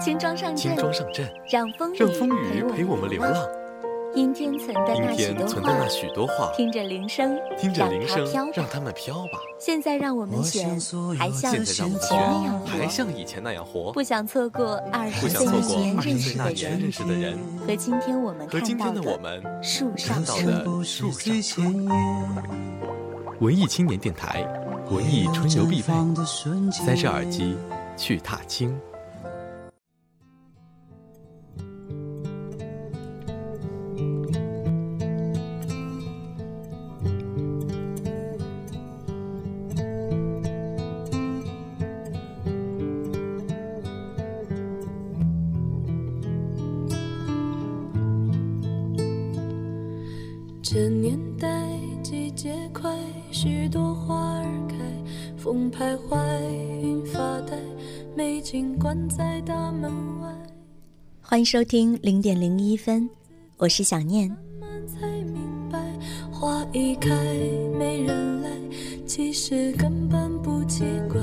轻装上阵，轻装上阵，让风让风雨雨陪我们流浪。阴天存的那许多天存的那话，许多话，听着铃声，听着铃声让它们飘吧。现在让我们选还像以前那样活，像以前那样活，不想错过二十岁年认识的人认识的人和今天我们和今天看到的我们。树上。的不树是最上，文艺青年电台，文艺春游必备。绽放的瞬间塞着耳机，去踏青。这年代季节快，许多花儿开，风徘徊，云发呆，美景关在大门外。欢迎收听零点零一分，我是想念。慢慢才明白，花一开没人来，其实根本不奇怪。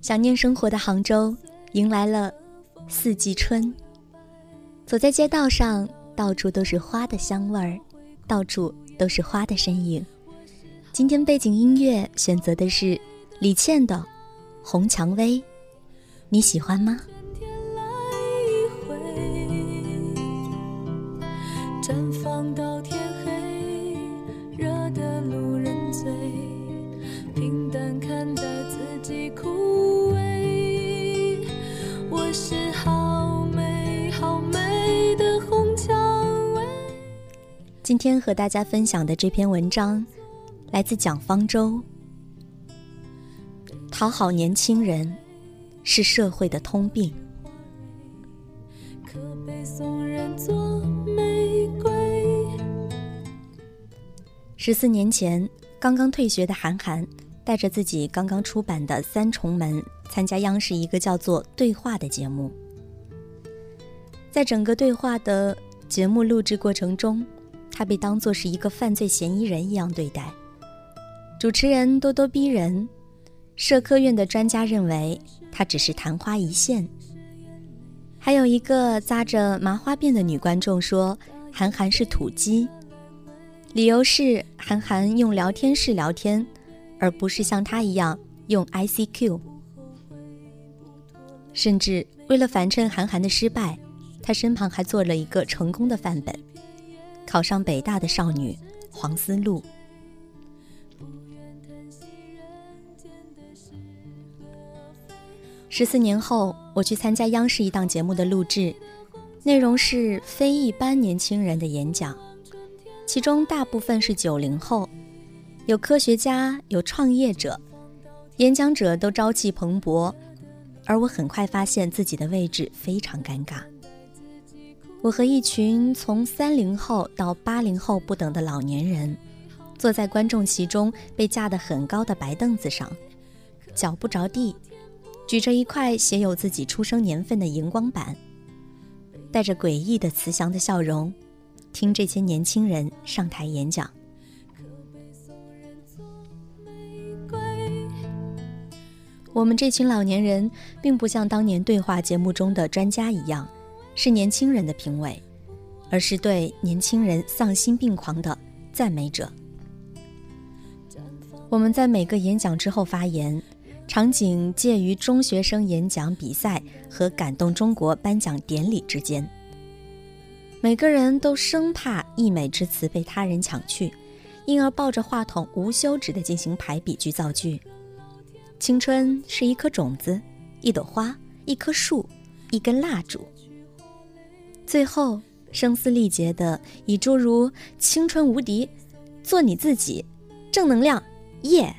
想念生活的杭州，迎来了四季春。走在街道上，到处都是花的香味儿，到处都是花的身影。今天背景音乐选择的是李倩的《红蔷薇》，你喜欢吗？绽放到天今天和大家分享的这篇文章，来自蒋方舟。讨好年轻人，是社会的通病。可被送人做玫瑰。十四年前，刚刚退学的韩寒，带着自己刚刚出版的《三重门》，参加央视一个叫做《对话》的节目。在整个对话的节目录制过程中，他被当作是一个犯罪嫌疑人一样对待。主持人咄咄逼人，社科院的专家认为他只是昙花一现。还有一个扎着麻花辫的女观众说，韩寒是土鸡。理由是韩寒用聊天室聊天，而不是像他一样用 ICQ。甚至为了反衬韩寒的失败，他身旁还做了一个成功的范本——考上北大的少女黄思露。十四年后，我去参加央视一档节目的录制，内容是非一般年轻人的演讲。其中大部分是九零后，有科学家，有创业者，演讲者都朝气蓬勃，而我很快发现自己的位置非常尴尬。我和一群从三零后到八零后不等的老年人，坐在观众席中被架得很高的白凳子上，脚不着地，举着一块写有自己出生年份的荧光板，带着诡异的慈祥的笑容。听这些年轻人上台演讲，我们这群老年人并不像当年对话节目中的专家一样，是年轻人的评委，而是对年轻人丧心病狂的赞美者。我们在每个演讲之后发言，场景介于中学生演讲比赛和感动中国颁奖典礼之间。每个人都生怕溢美之词被他人抢去，因而抱着话筒无休止地进行排比句造句。青春是一颗种子，一朵花，一棵树，一根蜡烛。最后声嘶力竭的以诸如“青春无敌”“做你自己”“正能量”“耶”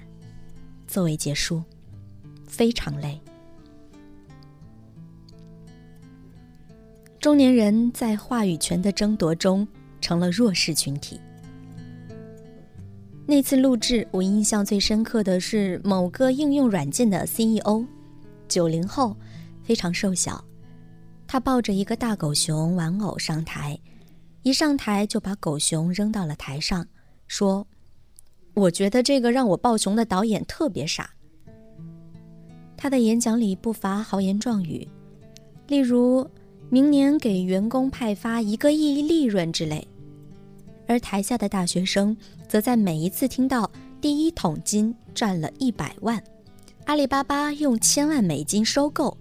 作为结束，非常累。中年人在话语权的争夺中成了弱势群体。那次录制，我印象最深刻的是某个应用软件的 CEO，九零后，非常瘦小。他抱着一个大狗熊玩偶上台，一上台就把狗熊扔到了台上，说：“我觉得这个让我抱熊的导演特别傻。”他的演讲里不乏豪言壮语，例如明年给员工派发一个亿利润之类。而台下的大学生则在每一次听到第一桶金赚了一百万，阿里巴巴用千万美金收购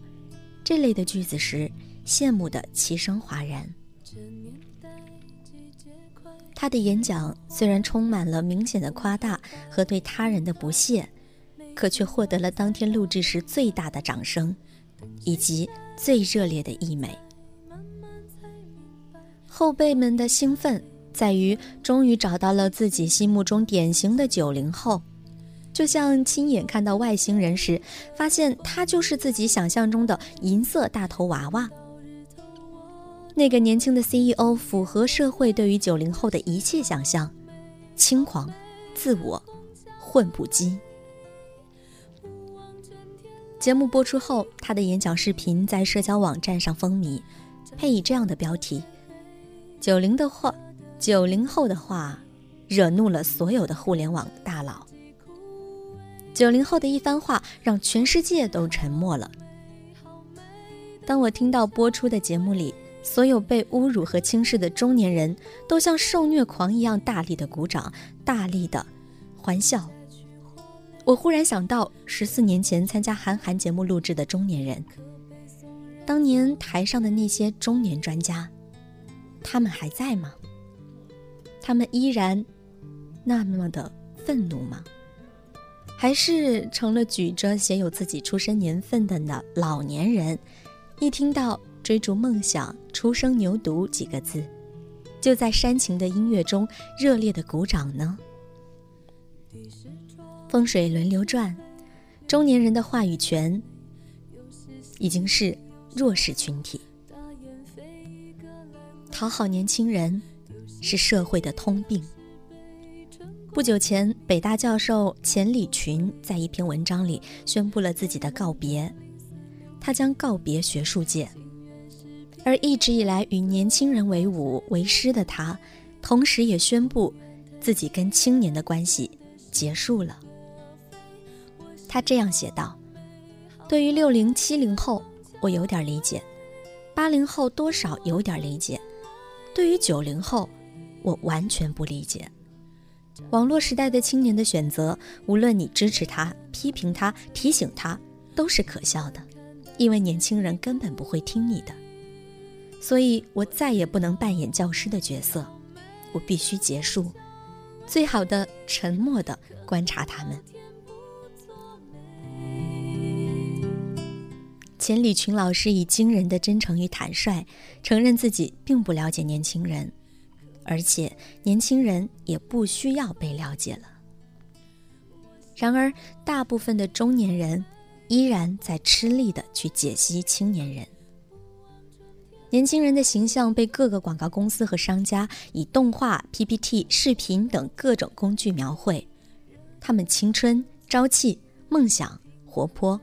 这类的句子时，羡慕的齐声哗然。他的演讲虽然充满了明显的夸大和对他人的不屑，可却获得了当天录制时最大的掌声，以及最热烈的溢美。后辈们的兴奋在于终于找到了自己心目中典型的九零后，就像亲眼看到外星人时，发现他就是自己想象中的银色大头娃娃。那个年轻的 CEO 符合社会对于九零后的一切想象：轻狂、自我、混不羁。节目播出后，他的演讲视频在社交网站上风靡，配以这样的标题：“九零的话，九零后的话，惹怒了所有的互联网大佬。”九零后的一番话让全世界都沉默了。当我听到播出的节目里。所有被侮辱和轻视的中年人都像受虐狂一样大力的鼓掌，大力的欢笑。我忽然想到十四年前参加韩寒节目录制的中年人，当年台上的那些中年专家，他们还在吗？他们依然那么的愤怒吗？还是成了举着写有自己出生年份的那老年人？一听到。追逐梦想，初生牛犊几个字，就在煽情的音乐中热烈的鼓掌呢。风水轮流转，中年人的话语权已经是弱势群体。讨好年轻人是社会的通病。不久前，北大教授钱理群在一篇文章里宣布了自己的告别，他将告别学术界。而一直以来与年轻人为伍为师的他，同时也宣布自己跟青年的关系结束了。他这样写道：“对于六零七零后，我有点理解；八零后多少有点理解；对于九零后，我完全不理解。网络时代的青年的选择，无论你支持他、批评他、提醒他，都是可笑的，因为年轻人根本不会听你的。”所以我再也不能扮演教师的角色，我必须结束，最好的沉默的观察他们。钱理群老师以惊人的真诚与坦率，承认自己并不了解年轻人，而且年轻人也不需要被了解了。然而，大部分的中年人依然在吃力的去解析青年人。年轻人的形象被各个广告公司和商家以动画、PPT、视频等各种工具描绘，他们青春、朝气、梦想、活泼。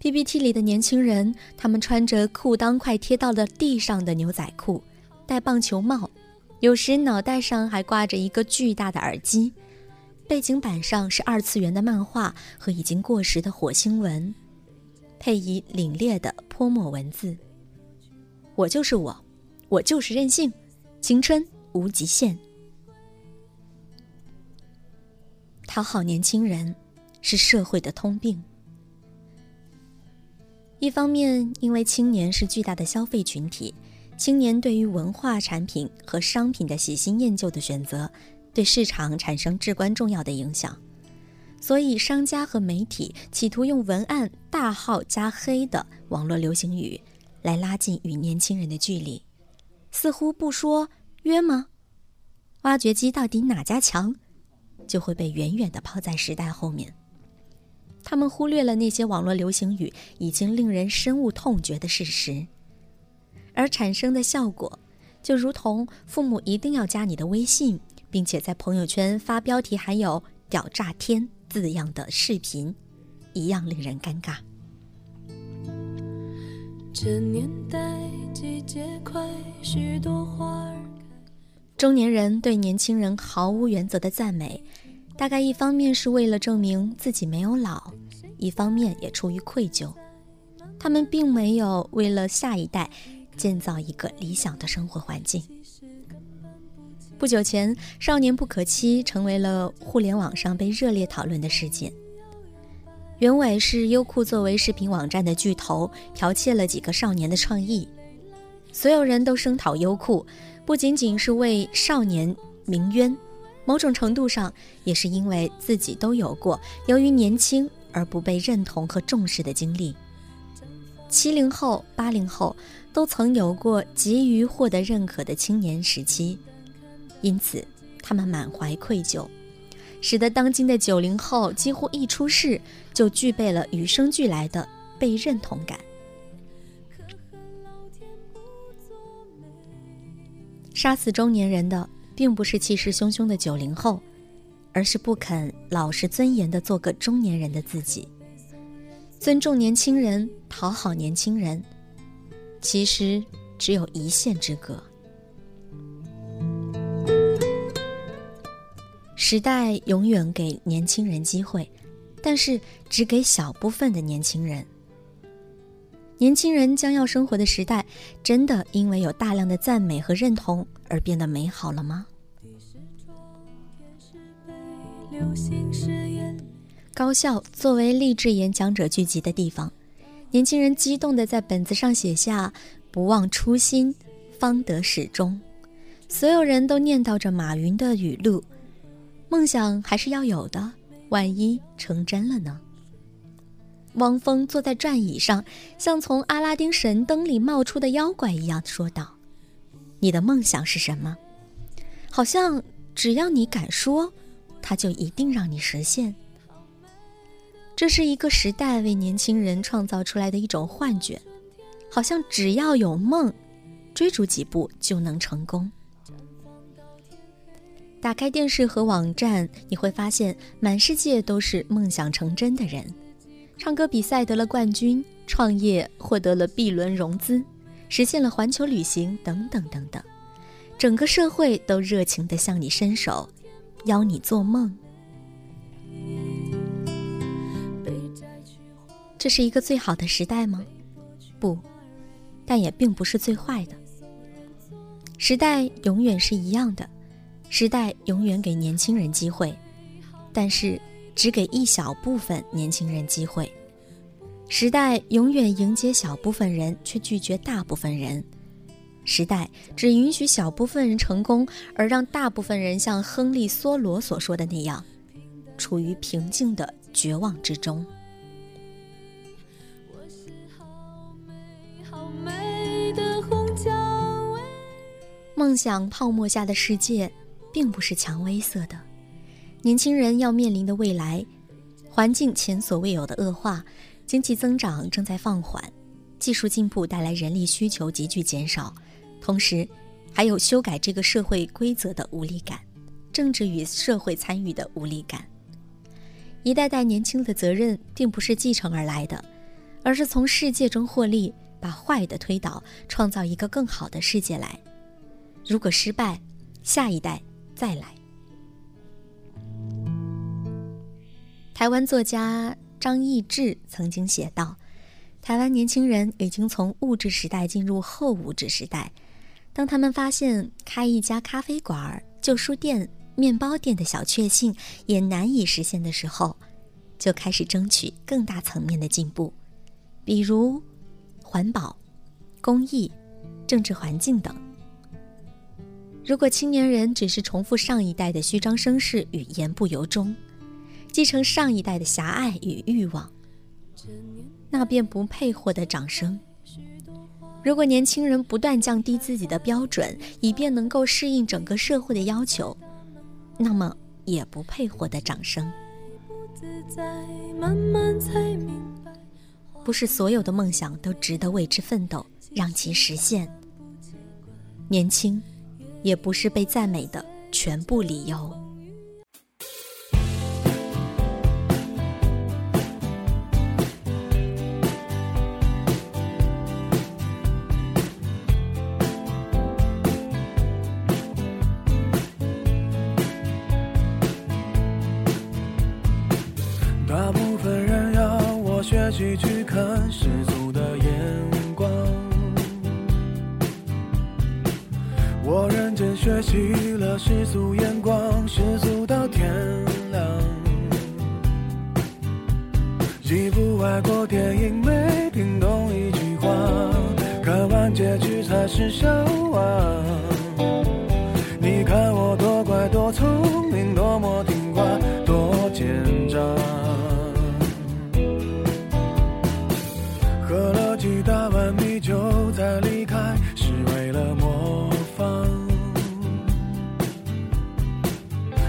PPT 里的年轻人，他们穿着裤裆快贴到了地上的牛仔裤，戴棒球帽，有时脑袋上还挂着一个巨大的耳机，背景板上是二次元的漫画和已经过时的火星文，配以凛冽的泼墨文字。我就是我，我就是任性，青春无极限。讨好年轻人是社会的通病。一方面，因为青年是巨大的消费群体，青年对于文化产品和商品的喜新厌旧的选择，对市场产生至关重要的影响，所以商家和媒体企图用文案大号加黑的网络流行语。来拉近与年轻人的距离，似乎不说约吗？挖掘机到底哪家强，就会被远远的抛在时代后面。他们忽略了那些网络流行语已经令人深恶痛绝的事实，而产生的效果，就如同父母一定要加你的微信，并且在朋友圈发标题含有“屌炸天”字样的视频，一样令人尴尬。这年代季节快，许多花儿中年人对年轻人毫无原则的赞美，大概一方面是为了证明自己没有老，一方面也出于愧疚。他们并没有为了下一代建造一个理想的生活环境。不久前，《少年不可欺》成为了互联网上被热烈讨论的事件。原委是优酷作为视频网站的巨头，剽窃了几个少年的创意。所有人都声讨优酷，不仅仅是为少年鸣冤，某种程度上也是因为自己都有过由于年轻而不被认同和重视的经历。七零后、八零后都曾有过急于获得认可的青年时期，因此他们满怀愧疚。使得当今的九零后几乎一出世就具备了与生俱来的被认同感。杀死中年人的，并不是气势汹汹的九零后，而是不肯老实尊严的做个中年人的自己。尊重年轻人，讨好年轻人，其实只有一线之隔。时代永远给年轻人机会，但是只给小部分的年轻人。年轻人将要生活的时代，真的因为有大量的赞美和认同而变得美好了吗？高校作为励志演讲者聚集的地方，年轻人激动地在本子上写下“不忘初心，方得始终”。所有人都念叨着马云的语录。梦想还是要有的，万一成真了呢？汪峰坐在转椅上，像从阿拉丁神灯里冒出的妖怪一样说道：“你的梦想是什么？好像只要你敢说，它就一定让你实现。这是一个时代为年轻人创造出来的一种幻觉，好像只要有梦，追逐几步就能成功。”打开电视和网站，你会发现满世界都是梦想成真的人，唱歌比赛得了冠军，创业获得了 B 轮融资，实现了环球旅行，等等等等。整个社会都热情地向你伸手，邀你做梦。这是一个最好的时代吗？不，但也并不是最坏的。时代永远是一样的。时代永远给年轻人机会，但是只给一小部分年轻人机会。时代永远迎接小部分人，却拒绝大部分人。时代只允许小部分人成功，而让大部分人像亨利·梭罗所说的那样，处于平静的绝望之中。梦想泡沫下的世界。并不是蔷薇色的，年轻人要面临的未来，环境前所未有的恶化，经济增长正在放缓，技术进步带来人力需求急剧减少，同时，还有修改这个社会规则的无力感，政治与社会参与的无力感。一代代年轻的责任并不是继承而来的，而是从世界中获利，把坏的推倒，创造一个更好的世界来。如果失败，下一代。再来。台湾作家张易志曾经写道：“台湾年轻人已经从物质时代进入后物质时代。当他们发现开一家咖啡馆、旧书店、面包店的小确幸也难以实现的时候，就开始争取更大层面的进步，比如环保、公益、政治环境等。”如果青年人只是重复上一代的虚张声势与言不由衷，继承上一代的狭隘与欲望，那便不配获得掌声。如果年轻人不断降低自己的标准，以便能够适应整个社会的要求，那么也不配获得掌声。不是所有的梦想都值得为之奋斗，让其实现。年轻。也不是被赞美的全部理由。学习了世俗眼光，世俗到天亮。几部外国电影没听懂一句话，看完结局才是笑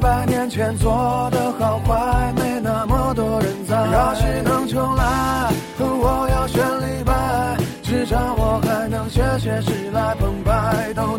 百年前做的好坏，没那么多人在。要是能重来，我要选李白，至少我还能写写诗来澎湃，逗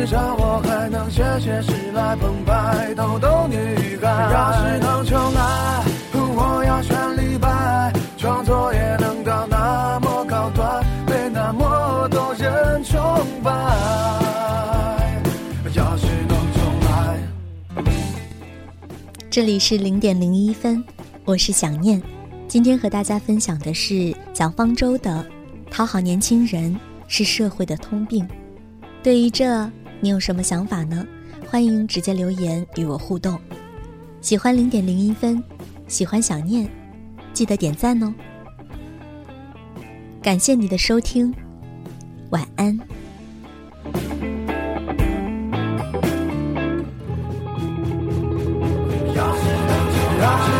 至少我还能写写诗来澎湃，逗逗女孩。要是能重来，我要选李白，创作也能到那么高端，被那么多人崇拜。要是能重来。这里是零点零一分，我是想念。今天和大家分享的是蒋方舟的《讨好年轻人是社会的通病》。对于这，你有什么想法呢？欢迎直接留言与我互动。喜欢零点零一分，喜欢想念，记得点赞哦。感谢你的收听，晚安。要